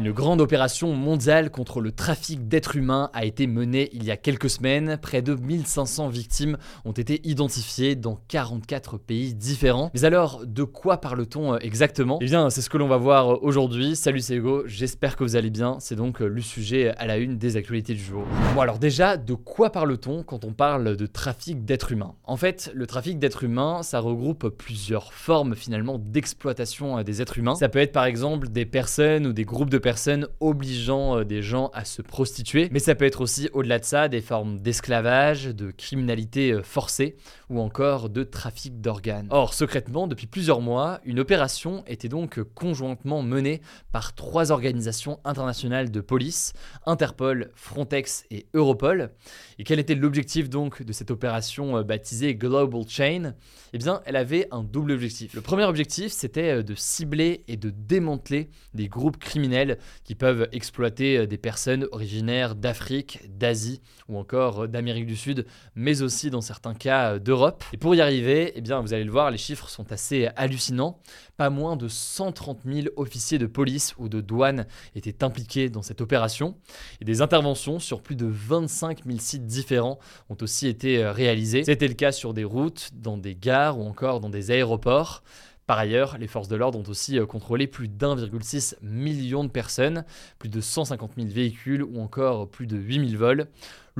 Une grande opération mondiale contre le trafic d'êtres humains a été menée il y a quelques semaines. Près de 1500 victimes ont été identifiées dans 44 pays différents. Mais alors, de quoi parle-t-on euh, exactement? Eh bien, c'est ce que l'on va voir euh, aujourd'hui. Salut, c'est Hugo, j'espère que vous allez bien. C'est donc euh, le sujet à la une des actualités du jour. Bon, alors déjà, de quoi parle-t-on quand on parle de trafic d'êtres humains? En fait, le trafic d'êtres humains, ça regroupe plusieurs formes finalement d'exploitation des êtres humains. Ça peut être par exemple des personnes ou des groupes de personnes obligeant euh, des gens à se prostituer, mais ça peut être aussi au-delà de ça des formes d'esclavage, de criminalité euh, forcée ou encore de trafic d'organes. Or, secrètement, depuis plusieurs mois, une opération était donc conjointement menée par trois organisations internationales de police, Interpol, Frontex et Europol. Et quel était l'objectif donc de cette opération euh, baptisée Global Chain? Eh bien, elle avait un double objectif. Le premier objectif, c'était de cibler et de démanteler des groupes criminels qui peuvent exploiter euh, des personnes originaires d'Afrique, d'Asie ou encore euh, d'Amérique du Sud, mais aussi dans certains cas euh, d'Europe. Et pour y arriver, eh bien, vous allez le voir, les chiffres sont assez hallucinants. Pas moins de 130 000 officiers de police ou de douane étaient impliqués dans cette opération. Et des interventions sur plus de 25 000 sites différents ont aussi été réalisées. C'était le cas sur des routes, dans des gares ou encore dans des aéroports. Par ailleurs, les forces de l'ordre ont aussi euh, contrôlé plus d'1,6 million de personnes, plus de 150 000 véhicules ou encore plus de 8000 vols.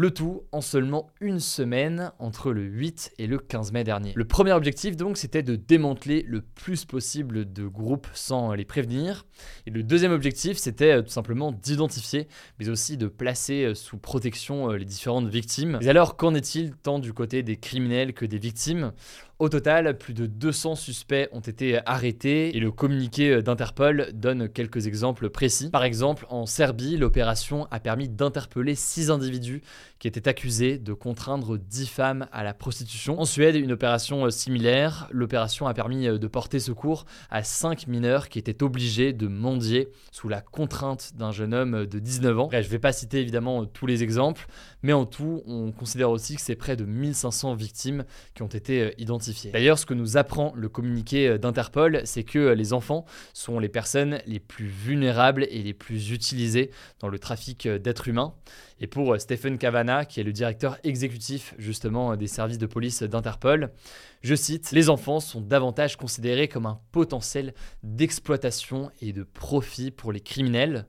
Le tout en seulement une semaine entre le 8 et le 15 mai dernier. Le premier objectif donc c'était de démanteler le plus possible de groupes sans les prévenir. Et le deuxième objectif c'était euh, tout simplement d'identifier mais aussi de placer euh, sous protection les différentes victimes. Mais alors qu'en est-il tant du côté des criminels que des victimes? Au total, plus de 200 suspects ont été arrêtés et le communiqué d'Interpol donne quelques exemples précis. Par exemple, en Serbie, l'opération a permis d'interpeller 6 individus qui étaient accusés de contraindre 10 femmes à la prostitution. En Suède, une opération similaire, l'opération a permis de porter secours à 5 mineurs qui étaient obligés de mendier sous la contrainte d'un jeune homme de 19 ans. Je ne vais pas citer évidemment tous les exemples, mais en tout, on considère aussi que c'est près de 1500 victimes qui ont été identifiées. D'ailleurs, ce que nous apprend le communiqué euh, d'Interpol, c'est que euh, les enfants sont les personnes les plus vulnérables et les plus utilisées dans le trafic euh, d'êtres humains. Et pour Stephen Qui est le directeur exécutif justement des services de police d'Interpol, je cite, Les enfants sont davantage considérés comme un potentiel d'exploitation et de profit pour les criminels.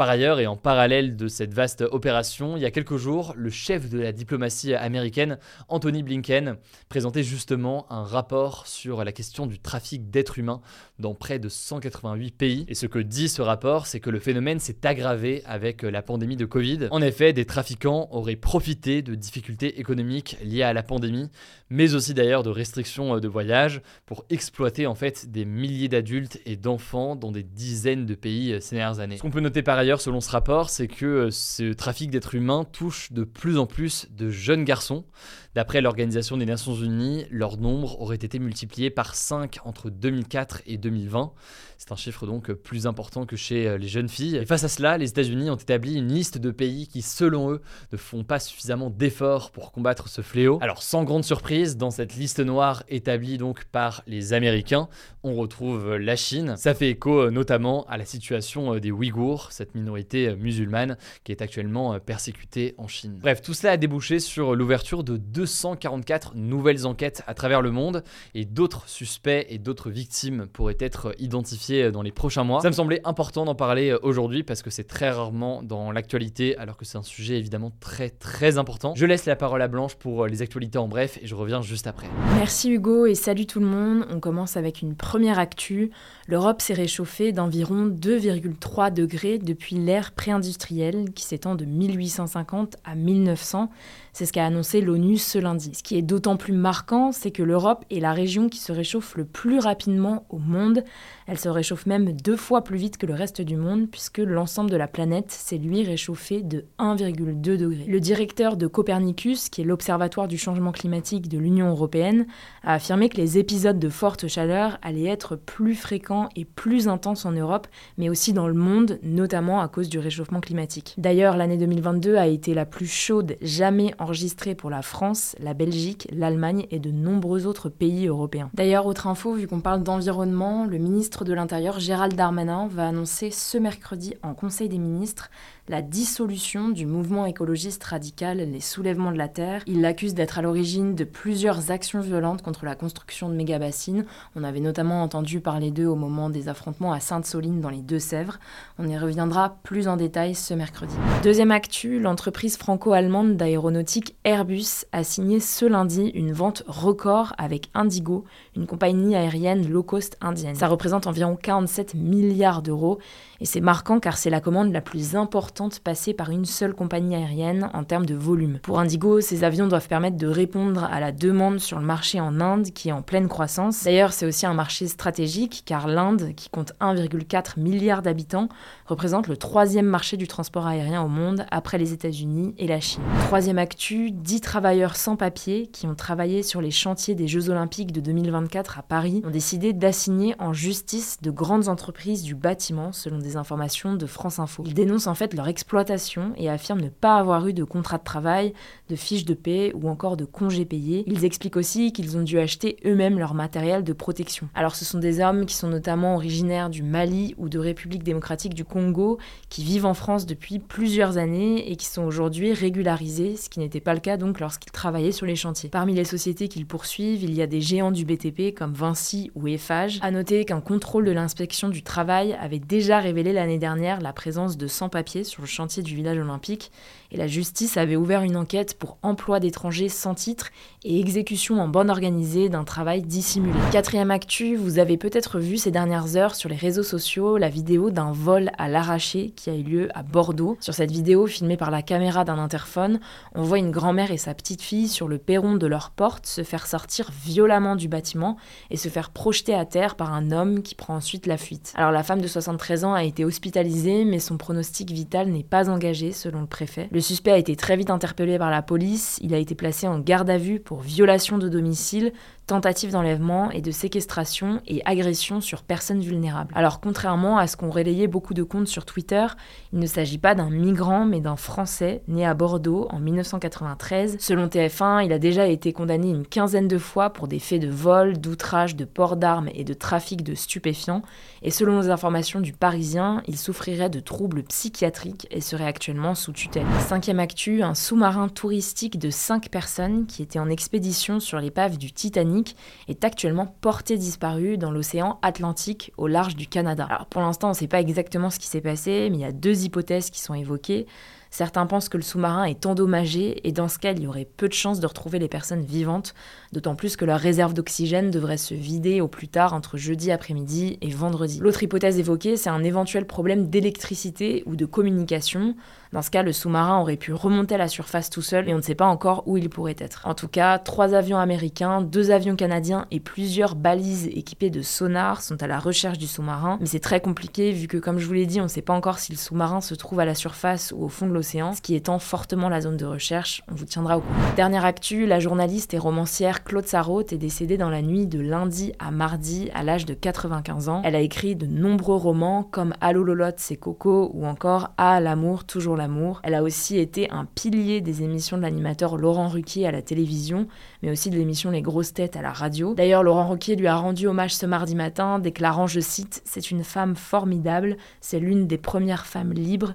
Par ailleurs, et en parallèle de cette vaste opération, il y a quelques jours, le chef de la diplomatie américaine, Anthony Blinken, présentait justement un rapport sur la question du trafic d'êtres humains dans près de 188 pays. Et ce que dit ce rapport, c'est que le phénomène s'est aggravé avec la pandémie de Covid. En effet, des trafiquants auraient profité de difficultés économiques liées à la pandémie, mais aussi d'ailleurs de restrictions de voyage pour exploiter en fait des milliers d'adultes et d'enfants dans des dizaines de pays ces dernières années. Ce qu'on peut noter par ailleurs selon ce rapport, c'est que euh, ce trafic d'êtres humains touche de plus en plus de jeunes garçons. D'après l'Organisation des Nations Unies, leur nombre aurait été multiplié par 5 entre 2004 et 2020. C'est un chiffre donc plus important que chez euh, les jeunes filles. Et face à cela, les États-Unis ont établi une liste de pays qui, selon eux, ne font pas suffisamment d'efforts pour combattre ce fléau. Alors, sans grande surprise, dans cette liste noire établie donc par les Américains, on retrouve la Chine. Ça fait écho euh, notamment à la situation des Ouïghours, cette minorité musulmane qui est actuellement persécutée en Chine. Bref, tout cela a débouché sur l'ouverture de 244 nouvelles enquêtes à travers le monde et d'autres suspects et d'autres victimes pourraient être identifiés dans les prochains mois. Ça me semblait important d'en parler aujourd'hui parce que c'est très rarement dans l'actualité alors que c'est un sujet évidemment très très important. Je laisse la parole à Blanche pour les actualités en bref et je reviens juste après. Merci Hugo et salut tout le monde. On commence avec une première actu. L'Europe s'est réchauffée d'environ 2,3 degrés depuis l'ère pré-industrielle qui s'étend de 1850 à 1900. C'est ce qu'a annoncé l'ONU ce lundi. Ce qui est d'autant plus marquant, c'est que l'Europe est la région qui se réchauffe le plus rapidement au monde. Elle se réchauffe même deux fois plus vite que le reste du monde, puisque l'ensemble de la planète s'est lui réchauffé de 1,2 degré. Le directeur de Copernicus, qui est l'Observatoire du changement climatique de l'Union européenne, a affirmé que les épisodes de forte chaleur allaient être plus fréquents et plus intenses en Europe, mais aussi dans le monde, notamment à cause du réchauffement climatique. D'ailleurs, l'année 2022 a été la plus chaude jamais enregistrée pour la France, la Belgique, l'Allemagne et de nombreux autres pays européens. D'ailleurs, autre info, vu qu'on parle d'environnement, le ministre de l'Intérieur Gérald Darmanin va annoncer ce mercredi en Conseil des ministres la dissolution du mouvement écologiste radical Les Soulèvements de la Terre. Il l'accuse d'être à l'origine de plusieurs actions violentes contre la construction de méga-bassines. On avait notamment entendu parler d'eux au moment des affrontements à Sainte-Soline dans les Deux-Sèvres. On y reviendra plus en détail ce mercredi. Deuxième actu, l'entreprise franco-allemande d'aéronautique Airbus a signé ce lundi une vente record avec Indigo, une compagnie aérienne low cost indienne. Ça représente environ 47 milliards d'euros et c'est marquant car c'est la commande la plus importante passée par une seule compagnie aérienne en termes de volume. Pour Indigo, ces avions doivent permettre de répondre à la demande sur le marché en Inde qui est en pleine croissance. D'ailleurs, c'est aussi un marché stratégique car l'Inde, qui compte 1,4 milliard d'habitants, représente le troisième marché du transport aérien au monde après les États-Unis et la Chine. Troisième actu, 10 travailleurs sans papier qui ont travaillé sur les chantiers des Jeux Olympiques de 2024 à Paris ont décidé d'assigner en justice de grandes entreprises du bâtiment selon des informations de France Info. Ils dénoncent en fait leur exploitation et affirment ne pas avoir eu de contrat de travail, de fiches de paie ou encore de congés payés. Ils expliquent aussi qu'ils ont dû acheter eux-mêmes leur matériel de protection. Alors ce sont des hommes qui sont notamment originaires du Mali ou de République démocratique du Congo, qui vivent en France depuis plusieurs années et qui sont aujourd'hui régularisés, ce qui n'était pas le cas donc lorsqu'ils travaillaient sur les chantiers. Parmi les sociétés qu'ils poursuivent, il y a des géants du BTP comme Vinci ou Eiffage. À noter qu'un contrôle de l'inspection du travail avait déjà révélé l'année dernière la présence de sans-papiers sur le chantier du village olympique et la justice avait ouvert une enquête pour emploi d'étrangers sans titre et exécution en bande organisée d'un travail dissimulé. Quatrième actu, vous avez peut-être vu ces dernières heures sur les réseaux sociaux la vidéo d'un vol à l'arraché qui a eu lieu à Bordeaux. Sur cette vidéo filmée par la caméra d'un interphone, on voit une grand-mère et sa petite fille sur le perron de leur porte se faire sortir violemment du bâtiment et se faire projeter à terre par un homme qui prend ensuite la fuite. Alors la femme de 73 ans a été hospitalisée mais son pronostic vital n'est pas engagé selon le préfet. Suspect a été très vite interpellé par la police, il a été placé en garde à vue pour violation de domicile, tentative d'enlèvement et de séquestration et agression sur personnes vulnérables. Alors contrairement à ce qu'ont relayé beaucoup de comptes sur Twitter, il ne s'agit pas d'un migrant mais d'un Français né à Bordeaux en 1993. Selon TF1, il a déjà été condamné une quinzaine de fois pour des faits de vol, d'outrage, de port d'armes et de trafic de stupéfiants. Et selon les informations du Parisien, il souffrirait de troubles psychiatriques et serait actuellement sous tutelle. Cinquième actu, un sous-marin touristique de 5 personnes qui était en expédition sur l'épave du Titanic est actuellement porté disparu dans l'océan Atlantique au large du Canada. Alors pour l'instant, on ne sait pas exactement ce qui s'est passé, mais il y a deux hypothèses qui sont évoquées. Certains pensent que le sous-marin est endommagé et dans ce cas, il y aurait peu de chances de retrouver les personnes vivantes, d'autant plus que leur réserve d'oxygène devrait se vider au plus tard entre jeudi après-midi et vendredi. L'autre hypothèse évoquée, c'est un éventuel problème d'électricité ou de communication. Dans ce cas, le sous-marin aurait pu remonter à la surface tout seul et on ne sait pas encore où il pourrait être. En tout cas, trois avions américains, deux avions canadiens et plusieurs balises équipées de sonars sont à la recherche du sous-marin, mais c'est très compliqué vu que, comme je vous l'ai dit, on ne sait pas encore si le sous-marin se trouve à la surface ou au fond de l'océan, ce qui étend fortement la zone de recherche. On vous tiendra au courant. Dernière actu, la journaliste et romancière Claude Sarraute est décédée dans la nuit de lundi à mardi à l'âge de 95 ans. Elle a écrit de nombreux romans comme Allô Lolotte, c'est Coco ou encore Ah l'amour, toujours Elle a aussi été un pilier des émissions de l'animateur Laurent Ruquier à la télévision, mais aussi de l'émission Les Grosses Têtes à la radio. D'ailleurs, Laurent Ruquier lui a rendu hommage ce mardi matin, déclarant, je cite, C'est une femme formidable, c'est l'une des premières femmes libres,